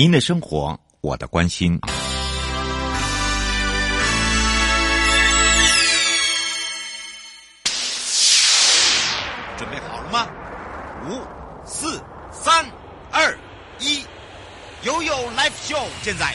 您的生活，我的关心。准备好了吗？五、四、三、二、一，悠悠 Live Show 现在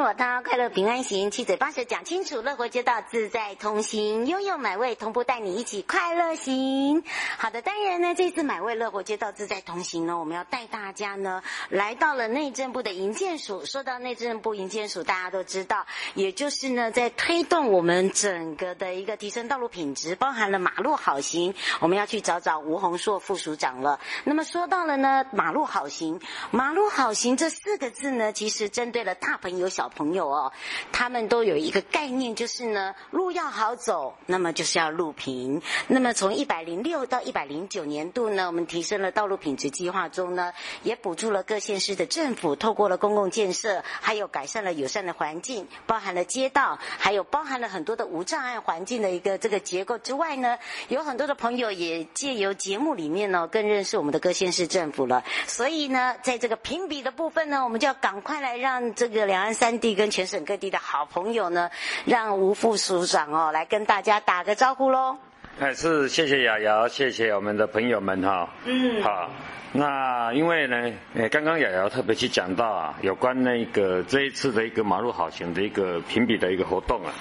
我他，快乐平安行，七嘴八舌讲清楚，乐活街道自在同行，悠悠买味同步带你一起快乐行。好的，当然呢，这次买味乐活街道自在同行呢，我们要带大家呢来到了内政部的营建署。说到内政部营建署，大家都知道，也就是呢在推动我们整个的一个提升道路品质，包含了马路好行，我们要去找找吴鸿硕副署长了。那么说到了呢马路好行，马路好行这四个字呢，其实针对了大朋友。小朋友哦，他们都有一个概念，就是呢，路要好走，那么就是要路平。那么从一百零六到一百零九年度呢，我们提升了道路品质计划中呢，也补助了各县市的政府，透过了公共建设，还有改善了友善的环境，包含了街道，还有包含了很多的无障碍环境的一个这个结构之外呢，有很多的朋友也借由节目里面呢，更认识我们的各县市政府了。所以呢，在这个评比的部分呢，我们就要赶快来让这个两岸。三地跟全省各地的好朋友呢，让吴副署长哦来跟大家打个招呼喽。哎，是谢谢雅瑶，谢谢我们的朋友们哈。嗯，好，那因为呢，哎，刚刚雅瑶特别去讲到啊，有关那个这一次的一个马路好行的一个评比的一个活动啊。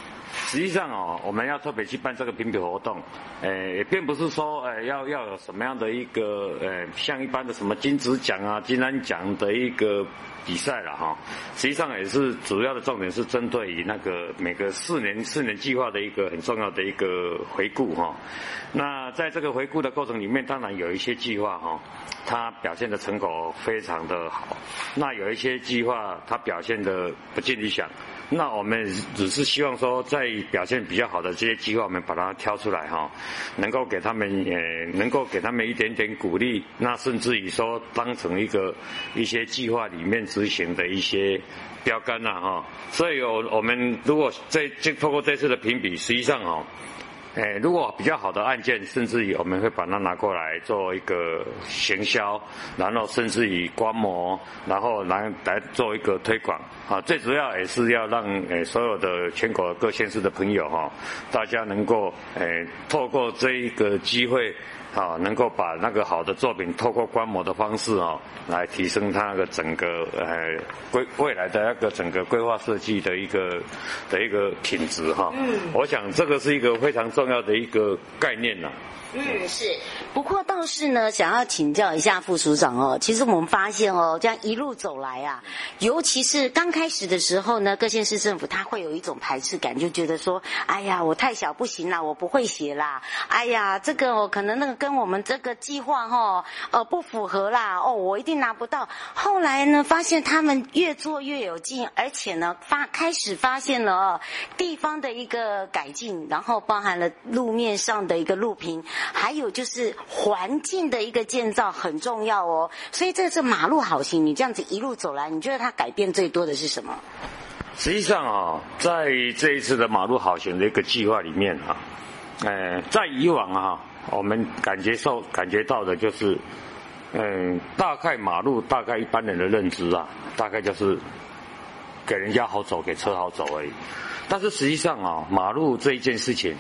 实际上哦，我们要特别去办这个评比活动，诶，也并不是说诶要要有什么样的一个诶像一般的什么金质奖啊、金安奖的一个比赛了哈。实际上也是主要的重点是针对于那个每个四年四年计划的一个很重要的一个回顾哈。那在这个回顾的过程里面，当然有一些计划哈，它表现的成果非常的好，那有一些计划它表现的不尽理想。那我们只是希望说，在表现比较好的这些计划，我们把它挑出来哈，能够给他们呃，能够给他们一点点鼓励，那甚至于说当成一个一些计划里面执行的一些标杆呐哈。所以，我我们如果这这通过这次的评比，实际上哈。诶，如果比较好的案件，甚至于我们会把它拿过来做一个行销，然后甚至于观摩，然后来来做一个推广啊。最主要也是要让诶所有的全国各县市的朋友哈，大家能够诶透过这一个机会。好，能够把那个好的作品透过观摩的方式哦，来提升它那个整个呃规未来的那个整个规划设计的一个的一个品质哈。嗯，我想这个是一个非常重要的一个概念呐。嗯，是。不过倒是呢，想要请教一下副署长哦。其实我们发现哦，这样一路走来啊，尤其是刚开始的时候呢，各县市政府他会有一种排斥感，就觉得说，哎呀，我太小不行啦，我不会写啦。哎呀，这个哦，可能那个跟我们这个计划哈、哦，呃，不符合啦。哦，我一定拿不到。后来呢，发现他们越做越有劲，而且呢，发开始发现了，地方的一个改进，然后包含了路面上的一个路平。还有就是环境的一个建造很重要哦，所以这次马路好行，你这样子一路走来，你觉得它改变最多的是什么？实际上啊，在这一次的马路好行的一个计划里面啊，呃，在以往啊，我们感觉受感觉到的就是，嗯，大概马路大概一般人的认知啊，大概就是给人家好走，给车好走而已。但是实际上啊，马路这一件事情。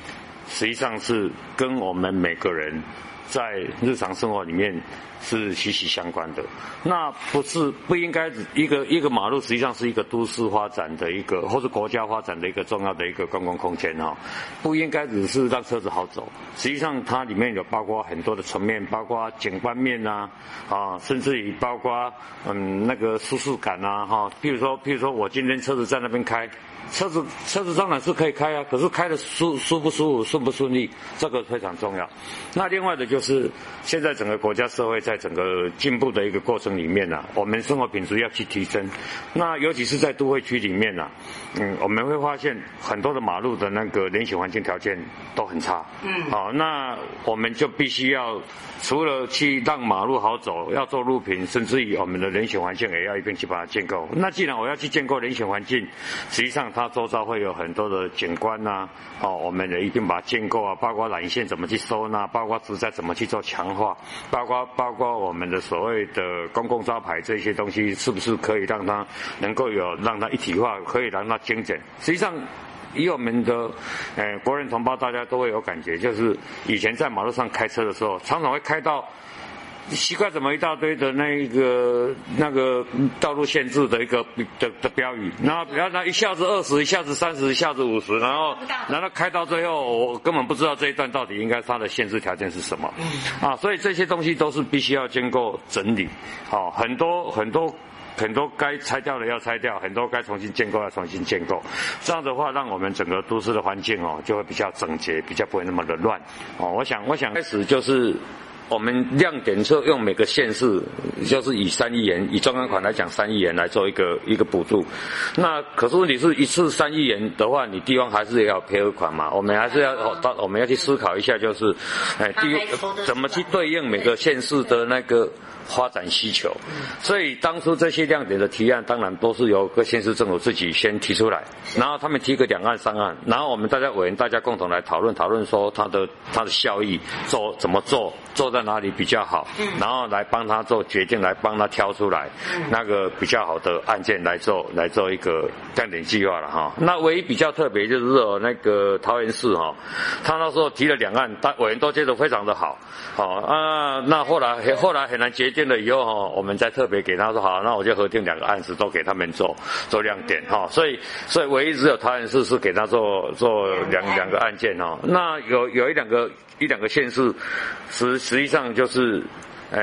实际上是跟我们每个人在日常生活里面是息息相关的。那不是不应该一个一个马路，实际上是一个都市发展的一个，或是国家发展的一个重要的一个公共空间哈。不应该只是让车子好走，实际上它里面有包括很多的层面，包括景观面呐，啊，甚至于包括嗯那个舒适感呐哈。譬如说，譬如说我今天车子在那边开。车子车子当然是可以开啊，可是开的舒舒不舒服、顺不顺利，这个非常重要。那另外的就是现在整个国家社会在整个进步的一个过程里面呢、啊，我们生活品质要去提升。那尤其是在都会区里面呢、啊，嗯，我们会发现很多的马路的那个人行环境条件都很差。嗯，好，那我们就必须要除了去让马路好走，要做路平，甚至于我们的人行环境也要一并去把它建构。那既然我要去建构人行环境，实际上它周遭会有很多的景观呐、啊，哦，我们也一定把它建构啊，包括缆线怎么去收纳，包括植栽怎么去做强化，包括包包括我们的所谓的公共招牌这些东西，是不是可以让它能够有让它一体化，可以让它精简？实际上，以我们的呃国人同胞，大家都会有感觉，就是以前在马路上开车的时候，常常会开到。奇怪，怎么一大堆的那一个那个道路限制的一个的的标语，然后然后那一下子二十，一下子三十，一下子五十，然后然后开到最后，我根本不知道这一段到底应该它的限制条件是什么，啊，所以这些东西都是必须要经过整理，好，很多很多很多该拆掉的要拆掉，很多该重新建构要重新建构，这样的话，让我们整个都市的环境哦就会比较整洁，比较不会那么的乱，哦，我想我想开始就是。我们亮点车用每个县市，就是以三亿元，以中央款来讲三亿元来做一个一个补助。那可是问题是一次三亿元的话，你地方还是要配合款嘛？我们还是要到我们要去思考一下，就是，哎，地怎么去对应每个县市的那个。发展需求，所以当初这些亮点的提案，当然都是由各县市政府自己先提出来，然后他们提个两岸三岸，然后我们大家委员大家共同来讨论讨论，说它的它的效益，做怎么做，做在哪里比较好，然后来帮他做决定，来帮他挑出来那个比较好的案件来做来做一个亮点计划了哈。那唯一比较特别就是说那个桃园市哈，他那时候提了两案，大委员都觉得非常的好，好啊，那后来后来很难决定。定了以后哈，我们再特别给他说好，那我就核定两个案子都给他们做做亮点哈，所以所以唯一只有桃园市是给他做做两两个案件哈，那有有一两个一两个县市实实际上就是，呃，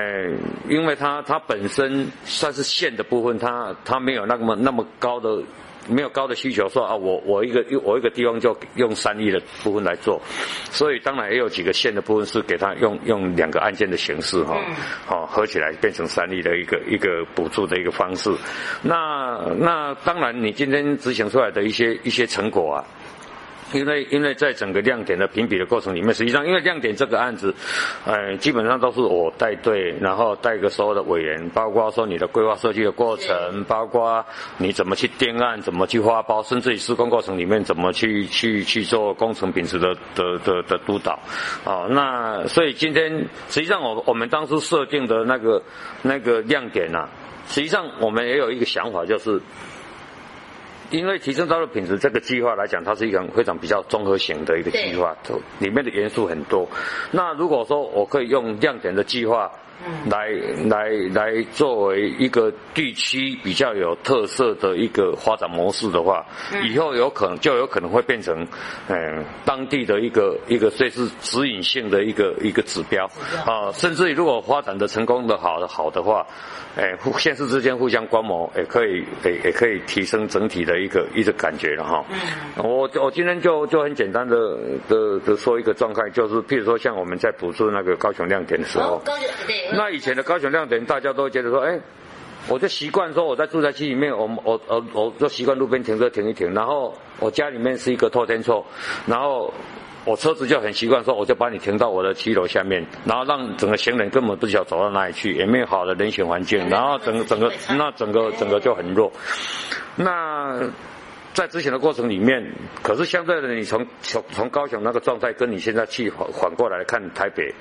因为它它本身算是线的部分，它它没有那么那么高的。没有高的需求，说啊，我我一个我一个地方就用三亿的部分来做，所以当然也有几个县的部分是给他用用两个案件的形式哈，好合起来变成三亿的一个一个补助的一个方式。那那当然，你今天执行出来的一些一些成果啊。因为因为在整个亮点的评比的过程里面，实际上因为亮点这个案子，呃，基本上都是我带队，然后带个所有的委员，包括说你的规划设计的过程，包括你怎么去定案，怎么去发包，甚至于施工过程里面怎么去去去做工程品质的的的的督导，啊，那所以今天实际上我我们当初设定的那个那个亮点啊，实际上我们也有一个想法就是。因为提升道路品质这个计划来讲，它是一个非常比较综合型的一个计划，里面的元素很多。那如果说我可以用亮点的计划。来来来，作为一个地区比较有特色的一个发展模式的话，以后有可能就有可能会变成，嗯，当地的一个一个最是指引性的一个一个指标。啊，甚至于如果发展的成功的好的好的话，哎，互县市之间互相观摩，也可以也也可以提升整体的一个一个感觉了哈。嗯。我我今天就就很简单的的的说一个状态，就是譬如说像我们在补助那个高雄亮点的时候，那以前的高雄亮点，大家都觉得说，哎，我就习惯说我在住宅区里面，我我我我就习惯路边停车停一停，然后我家里面是一个透天厝，然后我车子就很习惯说，我就把你停到我的七楼下面，然后让整个行人根本不知道走到哪里去，也没有好的人行环境，然后整个整个那整个整个就很弱，那。在执行的过程里面，可是相对的，你从从从高雄那个状态，跟你现在去反反过来看台北，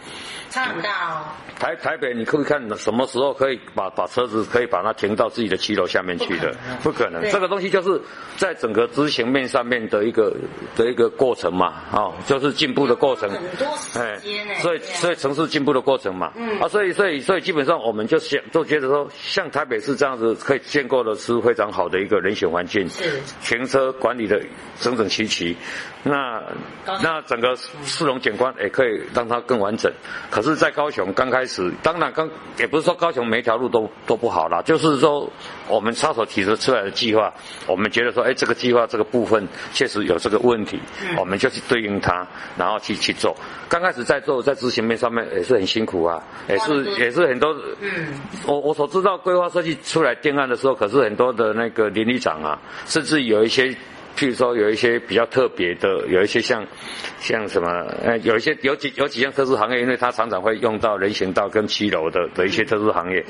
差很大哦。台台北，你可以看什么时候可以把把车子可以把它停到自己的七楼下面去的？不可能，这个东西就是在整个执行面上面的一个的一个过程嘛，哦，就是进步的过程。很多时间哎，所以所以城市进步的过程嘛，嗯。啊，所以所以所以基本上我们就想就觉得说，像台北市这样子可以建构的是非常好的一个人选环境，是。停车管理的整整齐齐，那那整个市容景观也可以让它更完整。可是，在高雄刚开始，当然刚也不是说高雄每一条路都都不好啦，就是说我们插手提出出来的计划，我们觉得说，哎，这个计划这个部分确实有这个问题，我们就去对应它，然后去去做。刚开始在做在执行面上面也是很辛苦啊，也是也是很多。嗯，我我所知道规划设计出来定案的时候，可是很多的那个邻里长啊，甚至有一些。譬如说有一些比较特别的，有一些像，像什么，呃，有一些有几有几项特殊行业，因为它常常会用到人行道跟七楼的的一些特殊行业。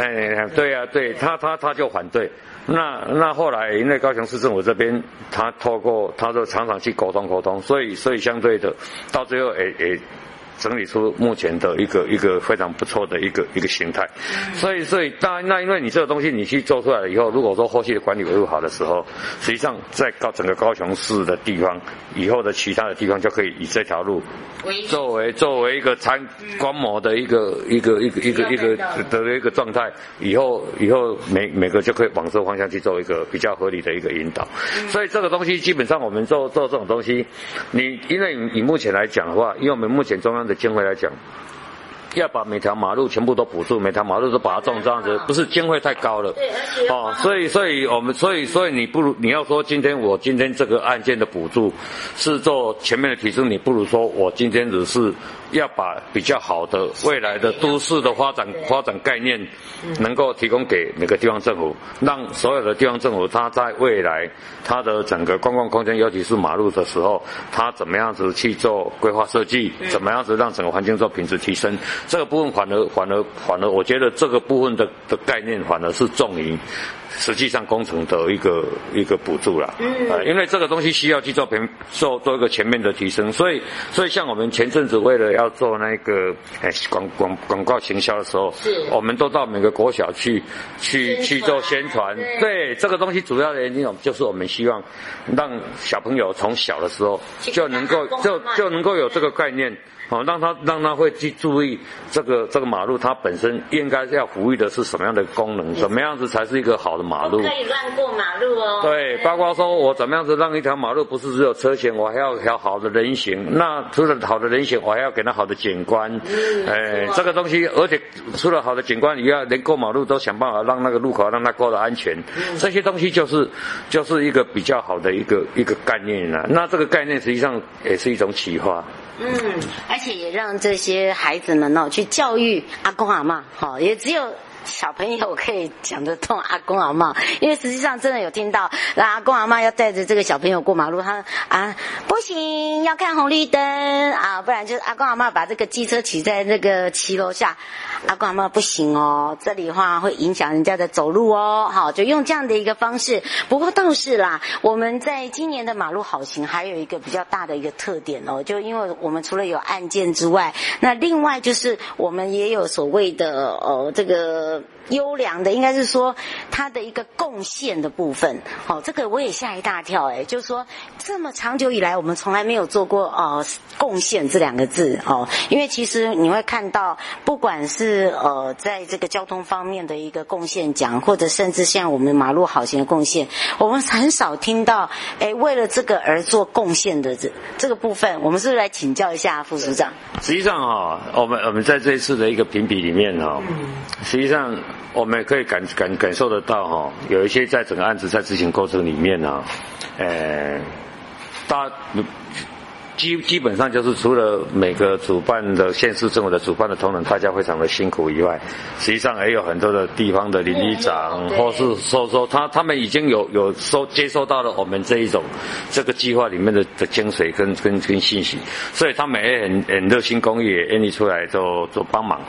哎，对啊，对他他他就反对。那那后来因为高雄市政府这边，他透过他就常常去沟通沟通，所以所以相对的，到最后诶诶。整理出目前的一个一个非常不错的一个一个形态，所以所以当然那因为你这个东西你去做出来了以后，如果说后续的管理维护好的时候，实际上在高整个高雄市的地方，以后的其他的地方就可以以这条路作为作为一个参观摩的一个一个一个一个一个的一个状态，以后以后每每个就可以往这个方向去做一个比较合理的一个引导，所以这个东西基本上我们做做这种东西，你因为以目前来讲的话，因为我们目前中央。的经文来讲，要把每条马路全部都补助，每条马路都把它种这样子，不是经费太高了。对，哦，所以，所以我们，所以，所以你不如你要说今天我今天这个案件的补助是做前面的提升，你不如说我今天只是。要把比较好的未来的都市的发展发展概念，能够提供给每个地方政府，让所有的地方政府，它在未来它的整个公共空间，尤其是马路的时候，它怎么样子去做规划设计，怎么样子让整个环境做品质提升，这个部分反而反而反而，我觉得这个部分的的概念反而是重于。实际上工程的一个一个补助了，嗯，呃，因为这个东西需要去做平做做一个全面的提升，所以所以像我们前阵子为了要做那个哎广广广告行销的时候，是，我们都到每个国小去去去做宣传，对，对，这个东西主要的原因就是我们希望让小朋友从小的时候就能够就就能够有这个概念。哦，让他让他会去注意这个这个马路，它本身应该是要服务的是什么样的功能，怎么样子才是一个好的马路？不可以乱过马路哦。对，包括说我怎么样子让一条马路不是只有车行，我还要条好的人行。那除了好的人行，我还要给它好的景观。嗯。哎，这个东西，而且除了好的景观，你要连过马路都想办法让那个路口让它过得安全。嗯。这些东西就是就是一个比较好的一个一个概念了。那这个概念实际上也是一种启发。嗯，而且也让这些孩子们哦去教育阿公阿妈，好，也只有。小朋友可以讲得通阿公阿嬷，因为实际上真的有听到，那阿公阿嬷要带着这个小朋友过马路，他啊不行，要看红绿灯啊，不然就是阿公阿嬷把这个机车骑在那个骑楼下，阿公阿嬷不行哦，这里的话会影响人家的走路哦，好，就用这样的一个方式。不过倒是啦，我们在今年的马路好行还有一个比较大的一个特点哦，就因为我们除了有案件之外，那另外就是我们也有所谓的哦这个。the 优良的应该是说它的一个贡献的部分，哦，这个我也吓一大跳，哎，就是说这么长久以来我们从来没有做过呃贡献这两个字哦，因为其实你会看到，不管是呃在这个交通方面的一个贡献奖，或者甚至像我们马路好行的贡献，我们很少听到哎为了这个而做贡献的这这个部分，我们是不是来请教一下副署长？实际上哈，我们我们在这一次的一个评比里面哈，实际上。我们可以感感感受得到哈，有一些在整个案子在执行过程里面呢，呃，大。基基本上就是除了每个主办的县市政府的主办的同仁，大家非常的辛苦以外，实际上也有很多的地方的邻里长，或是说说他他们已经有有收接收到了我们这一种这个计划里面的的精髓跟跟跟信息，所以他们也很很热心公益，也愿意出来做做帮忙。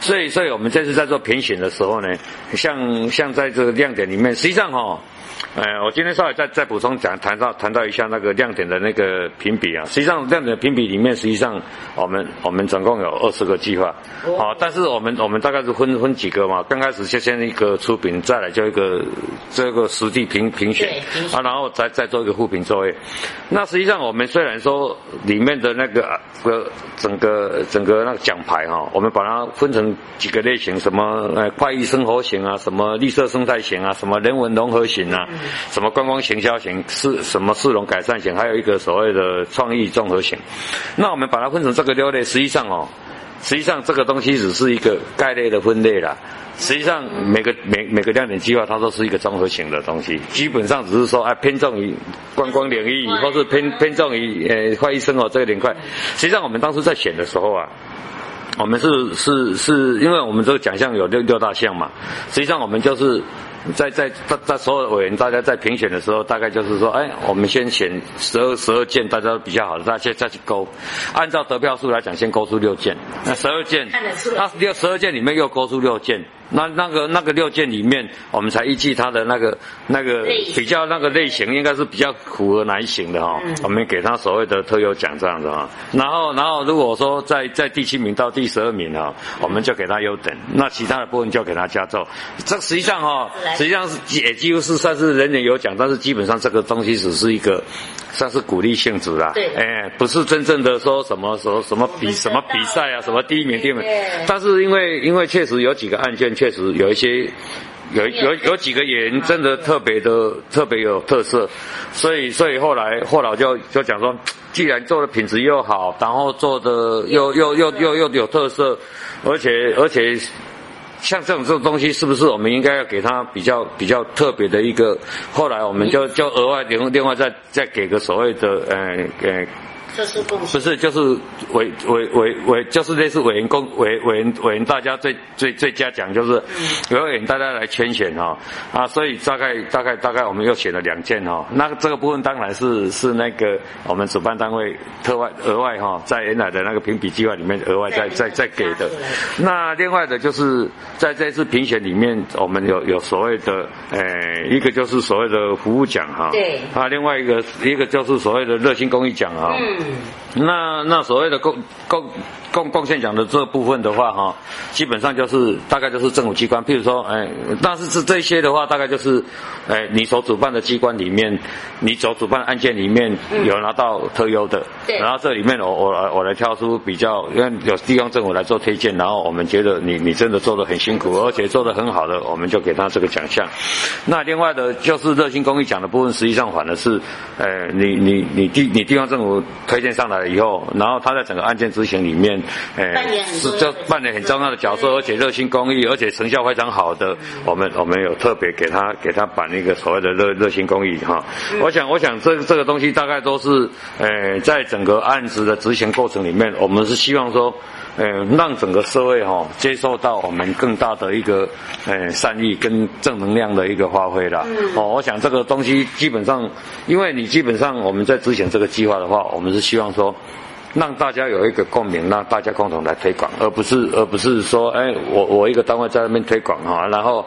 所以所以我们这次在做评选的时候呢，像像在这个亮点里面，实际上哈。呃，我今天稍微再再补充讲，谈到谈到一下那个亮点的那个评比啊。实际上，亮点的评比里面，实际上我们我们总共有二十个计划，好、哦，但是我们我们大概是分分几个嘛。刚开始就先一个出品，再来就一个这个实地评评选啊，然后再再做一个互评作业。那实际上，我们虽然说里面的那个个整个整个那个奖牌哈，我们把它分成几个类型，什么呃快意生活型啊，什么绿色生态型啊，什么人文融合型啊。什么观光行销型，是什么市容改善型，还有一个所谓的创意综合型。那我们把它分成这个六类，实际上哦，实际上这个东西只是一个概类的分类啦。实际上每个每每个亮点计划，它都是一个综合型的东西，基本上只是说啊偏重于观光领域，或是偏偏重于呃快意生活这个领块。实际上我们当时在选的时候啊。我们是是是，因为我们这个奖项有六六大项嘛，实际上我们就是在在在在所有委员大家在评选的时候，大概就是说，哎，我们先选十二十二件大家都比较好的，大家先再去勾，按照得票数来讲，先勾出六件，那十二件，那六十二件里面又勾出六件。那那个那个六件里面，我们才依据他的那个那个比较那个类型，应该是比较符合哪一型的哈、哦。我们给他所谓的特优奖这样子哈。然后然后如果说在在第七名到第十二名哈，我们就给他优等。那其他的部分就给他加奏。这实际上哈，实际上是也几乎是算是人人有奖，但是基本上这个东西只是一个算是鼓励性质啦。对。哎，不是真正的说什么什么什么比什么比赛啊，什么第一名第二名。但是因为因为确实有几个案件。确实有一些，有有有几个演员真的特别的特别有特色，所以所以后来后来就就讲说，既然做的品质又好，然后做的又又又又又有特色，而且而且像这种这种东西，是不是我们应该要给他比较比较特别的一个？后来我们就就额外另另外再再给个所谓的呃呃。不是，就是委委委委，就是类似委员公委委员委员，大家最最最佳奖就是委员大家来圈选哈啊，所以大概大概大概我们又选了两件哈，那这个部分当然是是那个我们主办单位特外额外哈，在原来的那个评比计划里面额外再再再给的。那另外的就是在这次评选里面，我们有有所谓的呃一个就是所谓的服务奖哈，对。啊，另外一个一个就是所谓的热心公益奖哈。那那所谓的贡贡贡贡献奖的这部分的话，哈，基本上就是大概就是政府机关，譬如说，哎，但是这这些的话，大概就是，哎，你所主办的机关里面，你所主办的案件里面有拿到特优的，对，然后这里面我我来我来挑出比较，因为有地方政府来做推荐，然后我们觉得你你真的做的很辛苦，而且做的很好的，我们就给他这个奖项。那另外的就是热心公益奖的部分，实际上反而是，哎，你你你地你地方政府推荐上来了以后，然后他在整个案件执行里面，诶，是就扮演很重要的角色，而且热心公益，而且成效非常好的，我们我们有特别给他给他办一个所谓的热热心公益哈。我想我想这这个东西大概都是，诶，在整个案子的执行过程里面，我们是希望说，呃，让整个社会哈接受到我们更大的一个，诶，善意跟正能量的一个发挥了。哦，我想这个东西基本上，因为你基本上我们在执行这个计划的话，我们是希望说。让大家有一个共鸣，让大家共同来推广，而不是而不是说，哎，我我一个单位在那边推广哈，然后，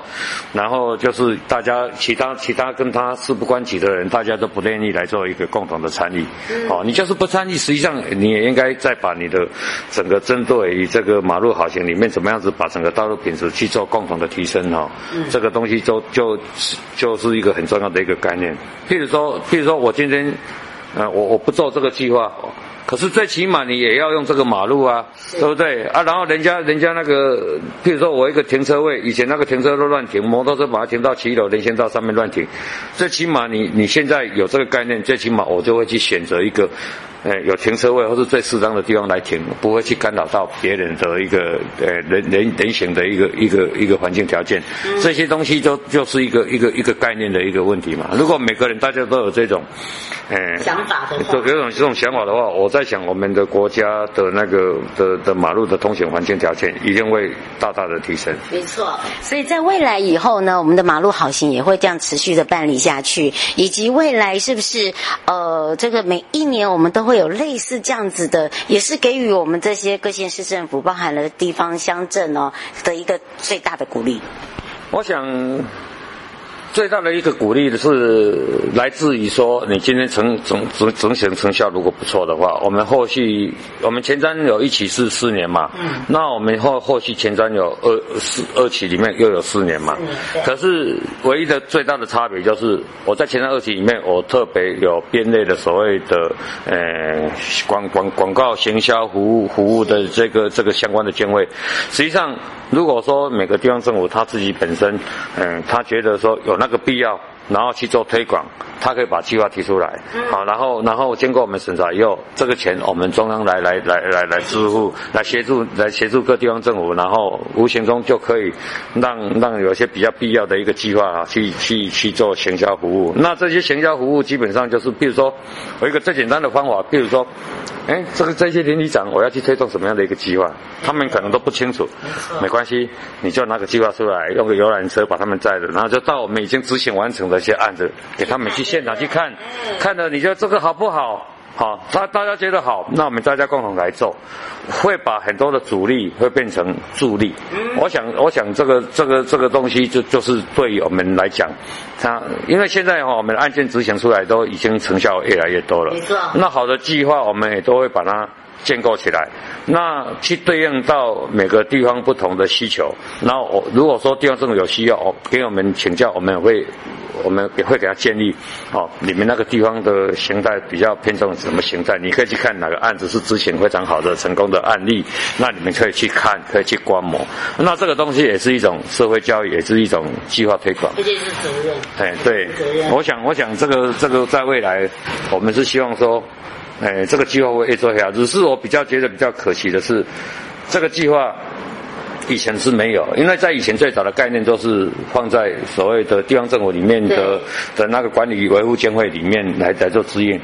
然后就是大家其他其他跟他事不关己的人，大家都不愿意来做一个共同的参与，哦，你就是不参与，实际上你也应该再把你的整个针对于这个马路好行里面怎么样子把整个道路品质去做共同的提升哈，这个东西就就就是一个很重要的一个概念。譬如说，譬如说我今天，呃，我我不做这个计划。可是最起码你也要用这个马路啊，对不对啊？然后人家人家那个，譬如说我一个停车位，以前那个停车都乱停，摩托车把它停到七楼，人行道上面乱停。最起码你你现在有这个概念，最起码我就会去选择一个。呃，有停车位或是最适当的地方来停，不会去干扰到别人的一个呃人人人行的一个一个一个环境条件，嗯、这些东西就就是一个一个一个概念的一个问题嘛。如果每个人大家都有这种，呃想法的话，有这种这种想法的话，我在想我们的国家的那个的的马路的通行环境条件一定会大大的提升。没错，所以在未来以后呢，我们的马路好行也会这样持续的办理下去，以及未来是不是呃这个每一年我们都会。有类似这样子的，也是给予我们这些各县市政府，包含了地方乡镇哦的一个最大的鼓励。我想。最大的一个鼓励的是来自于说，你今天成整整整体成效如果不错的话，我们后续我们前瞻有一期是四年嘛，嗯，那我们后后续前瞻有二四二期里面又有四年嘛，嗯，可是唯一的最大的差别就是我在前瞻二期里面，我特别有编列的所谓的呃广广广告行销服务服务的这个这个相关的经费，实际上如果说每个地方政府他自己本身，嗯，他觉得说有那。个必要然后去做推广，他可以把计划提出来，好，然后然后经过我们审查以后，这个钱我们中央来来来来来支付，来协助来协助各地方政府，然后无形中就可以让让有些比较必要的一个计划啊，去去去做行销服务。那这些行销服务基本上就是，比如说有一个最简单的方法，比如说，哎，这个这些邻里长我要去推动什么样的一个计划，他们可能都不清楚，没关系，你就拿个计划出来，用个游览车把他们载着，然后就到我们已经执行完成的。这些案子给他们去现场去看，看了你觉得这个好不好？好，大大家觉得好，那我们大家共同来做，会把很多的阻力会变成助力。我想，我想这个这个这个东西就就是对于我们来讲，它因为现在哈我们的案件执行出来都已经成效越来越多了。没错。那好的计划我们也都会把它。建构起来，那去对应到每个地方不同的需求。然后我如果说地方政府有需要，哦，给我们请教，我们也会，我们也会给他建议。哦，你们那个地方的形态比较偏重什么形态？你可以去看哪个案子是之前非常好的成功的案例，那你们可以去看，可以去观摩。那这个东西也是一种社会教育，也是一种计划推广。这就是责任。哎，对，我想，我想这个这个在未来，我们是希望说。哎，这个计划会越做越好。只是我比较觉得比较可惜的是，这个计划以前是没有，因为在以前最早的概念都是放在所谓的地方政府里面的的那个管理维护监会里面来来做指引。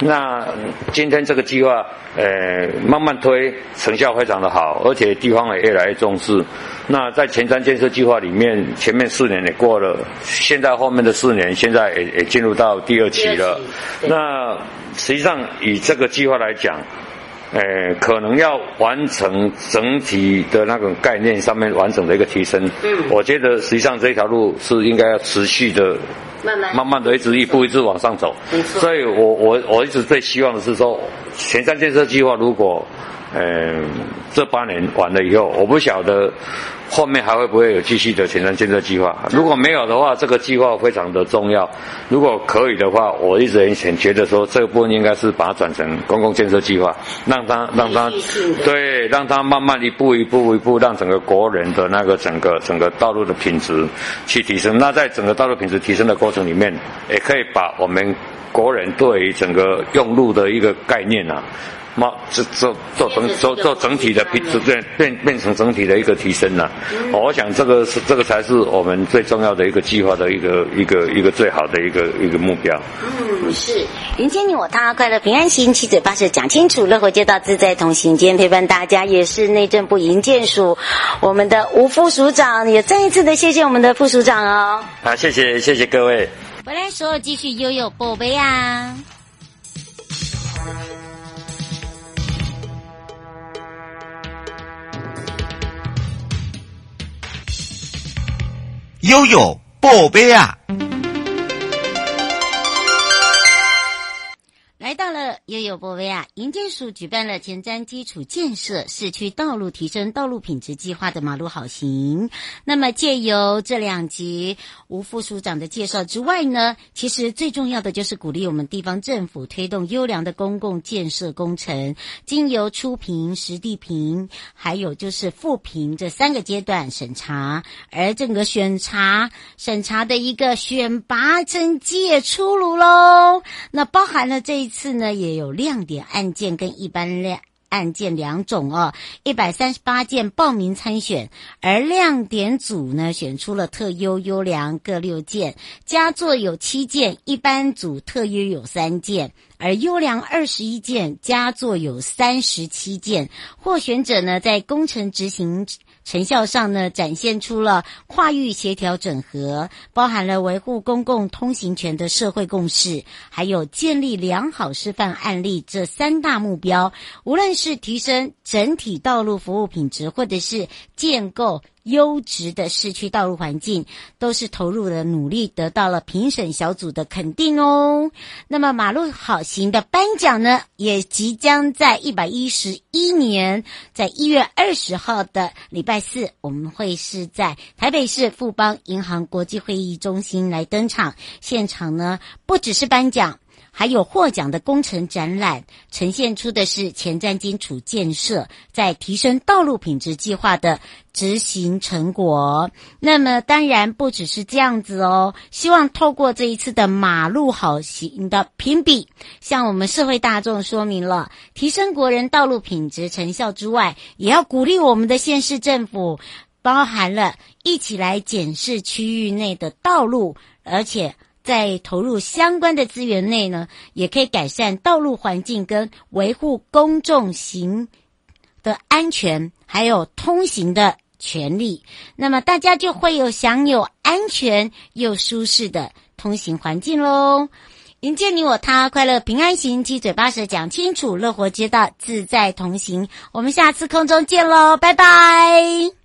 那今天这个计划，呃，慢慢推，成效非常的好，而且地方也越来越重视。那在前瞻建设计划里面，前面四年也过了，现在后面的四年，现在也也进入到第二期了。那实际上以这个计划来讲，呃，可能要完成整体的那种概念上面完整的一个提升。嗯，我觉得实际上这条路是应该要持续的。慢慢慢慢的一直一步一直往上走，所以我我我一直最希望的是说，前山建设计划如果，呃，这八年完了以后，我不晓得。后面还会不会有继续的前瞻建设计划？如果没有的话，这个计划非常的重要。如果可以的话，我一直很觉得说，这个部分应该是把它转成公共建设计划，让它让它对，让它慢慢一步一步一步，让整个国人的那个整个整个道路的品质去提升。那在整个道路品质提升的过程里面，也可以把我们国人对于整个用路的一个概念啊。嘛，做做做整做做整体的变变变变成整体的一个提升了。我想这个是这个才是我们最重要的一个计划的一个一个一个最好的一个一个目标。嗯，是迎接你我他，快乐平安行，七嘴八舌讲清楚，乐活街道自在同行。今天陪伴大家也是内政部营建署我们的吴副署长，也再一次的谢谢我们的副署长哦。好，谢谢谢谢各位。回来时候继续悠悠宝贝啊。悠悠宝贝啊！到了悠悠博威啊！营建署举办了前瞻基础建设市区道路提升道路品质计划的马路好行。那么借由这两集吴副署长的介绍之外呢，其实最重要的就是鼓励我们地方政府推动优良的公共建设工程，经由初评、实地评，还有就是复评这三个阶段审查，而整个选查审查的一个选拔成绩也出炉喽。那包含了这一次。那也有亮点案件跟一般亮案件两种哦，一百三十八件报名参选，而亮点组呢选出了特优、优良各六件，佳作有七件，一般组特优有三件，而优良二十一件，佳作有三十七件，获选者呢在工程执行。成效上呢，展现出了跨域协调整合，包含了维护公共通行权的社会共识，还有建立良好示范案例这三大目标。无论是提升整体道路服务品质，或者是建构。优质的市区道路环境都是投入的努力，得到了评审小组的肯定哦。那么马路好行的颁奖呢，也即将在一百一十一年，在一月二十号的礼拜四，我们会是在台北市富邦银行国际会议中心来登场。现场呢，不只是颁奖。还有获奖的工程展览，呈现出的是前瞻基础建设在提升道路品质计划的执行成果。那么当然不只是这样子哦，希望透过这一次的马路好行的评比，向我们社会大众说明了提升国人道路品质成效之外，也要鼓励我们的县市政府，包含了一起来检视区域内的道路，而且。在投入相关的资源内呢，也可以改善道路环境跟维护公众行的安全，还有通行的权利。那么大家就会有享有安全又舒适的通行环境喽。迎接你我他，快乐平安行，七嘴八舌讲清楚，乐活街道自在同行。我们下次空中见喽，拜拜。